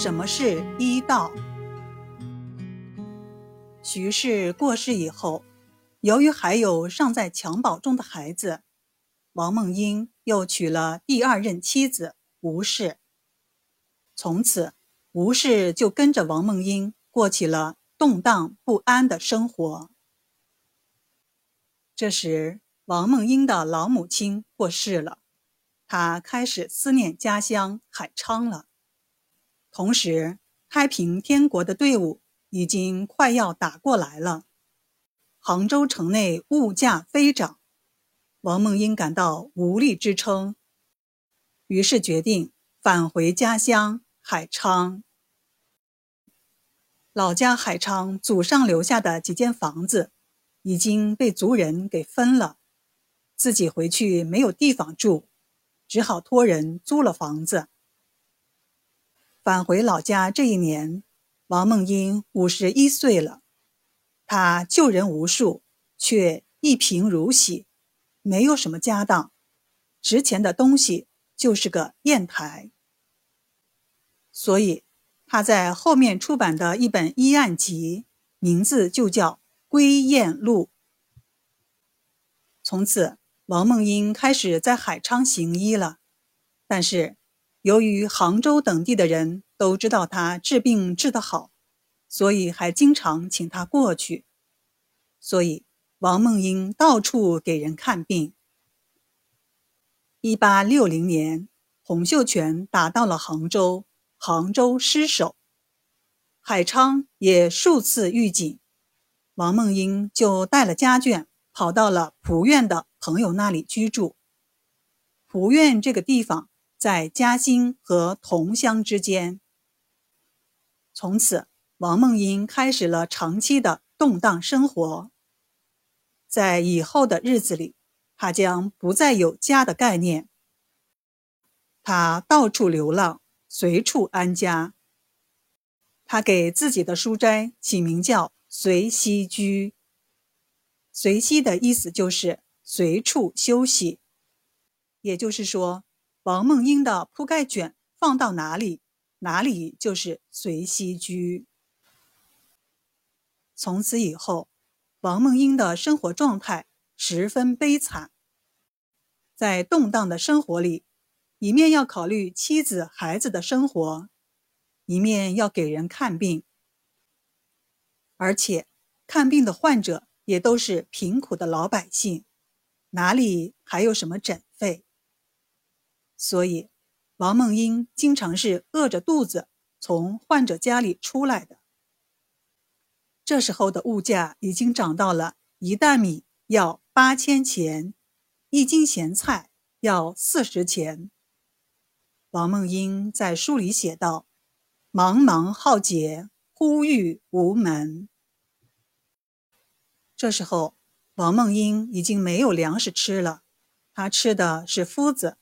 什么是医道？徐氏过世以后，由于还有尚在襁褓中的孩子，王梦英又娶了第二任妻子吴氏。从此，吴氏就跟着王梦英过起了动荡不安的生活。这时，王梦英的老母亲过世了，她开始思念家乡海昌了。同时，太平天国的队伍已经快要打过来了，杭州城内物价飞涨，王梦英感到无力支撑，于是决定返回家乡海昌。老家海昌祖上留下的几间房子已经被族人给分了，自己回去没有地方住，只好托人租了房子。返回老家这一年，王梦英五十一岁了。她救人无数，却一贫如洗，没有什么家当，值钱的东西就是个砚台。所以，他在后面出版的一本医案集，名字就叫《归雁录》。从此，王梦英开始在海昌行医了，但是。由于杭州等地的人都知道他治病治得好，所以还经常请他过去。所以王梦英到处给人看病。一八六零年，洪秀全打到了杭州，杭州失守，海昌也数次预警，王梦英就带了家眷跑到了蒲院的朋友那里居住。蒲院这个地方。在嘉兴和桐乡之间，从此王梦英开始了长期的动荡生活。在以后的日子里，他将不再有家的概念。他到处流浪，随处安家。他给自己的书斋起名叫“随息居”，“随息”的意思就是随处休息，也就是说。王梦英的铺盖卷放到哪里，哪里就是随息居。从此以后，王梦英的生活状态十分悲惨。在动荡的生活里，一面要考虑妻子孩子的生活，一面要给人看病，而且看病的患者也都是贫苦的老百姓，哪里还有什么诊？所以，王梦英经常是饿着肚子从患者家里出来的。这时候的物价已经涨到了一担米要八千钱，一斤咸菜要四十钱。王梦英在书里写道：“茫茫浩劫，呼吁无门。”这时候，王梦英已经没有粮食吃了，她吃的是麸子。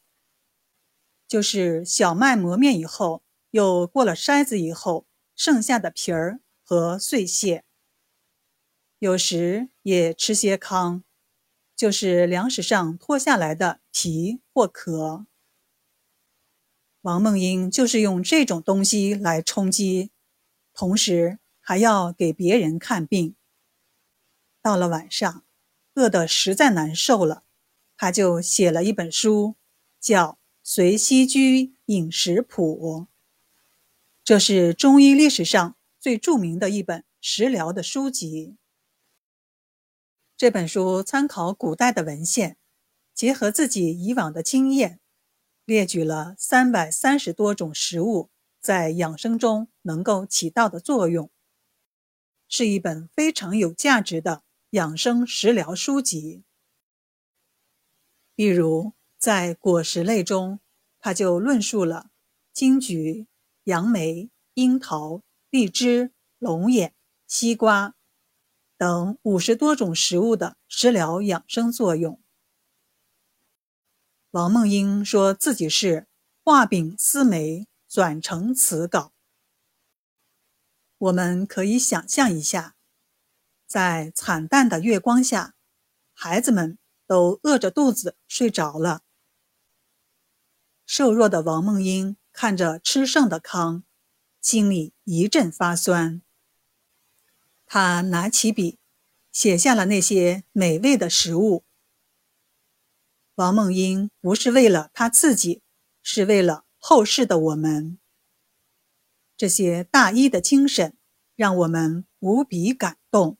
就是小麦磨面以后，又过了筛子以后剩下的皮儿和碎屑。有时也吃些糠，就是粮食上脱下来的皮或壳。王梦英就是用这种东西来充饥，同时还要给别人看病。到了晚上，饿得实在难受了，他就写了一本书，叫。《随息居饮食谱》，这是中医历史上最著名的一本食疗的书籍。这本书参考古代的文献，结合自己以往的经验，列举了三百三十多种食物在养生中能够起到的作用，是一本非常有价值的养生食疗书籍。比如。在果实类中，他就论述了金桔、杨梅、樱桃、荔枝、龙眼、西瓜等五十多种食物的食疗养生作用。王梦英说自己是画饼思梅，转成词稿。我们可以想象一下，在惨淡的月光下，孩子们都饿着肚子睡着了。瘦弱的王梦英看着吃剩的糠，心里一阵发酸。他拿起笔，写下了那些美味的食物。王梦英不是为了他自己，是为了后世的我们。这些大医的精神，让我们无比感动。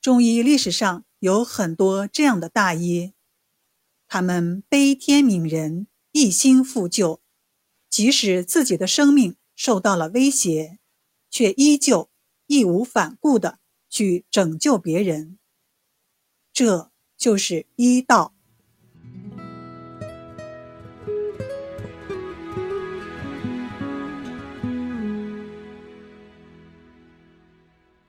中医历史上有很多这样的大医，他们悲天悯人，一心复救，即使自己的生命受到了威胁，却依旧。义无反顾的去拯救别人，这就是医道。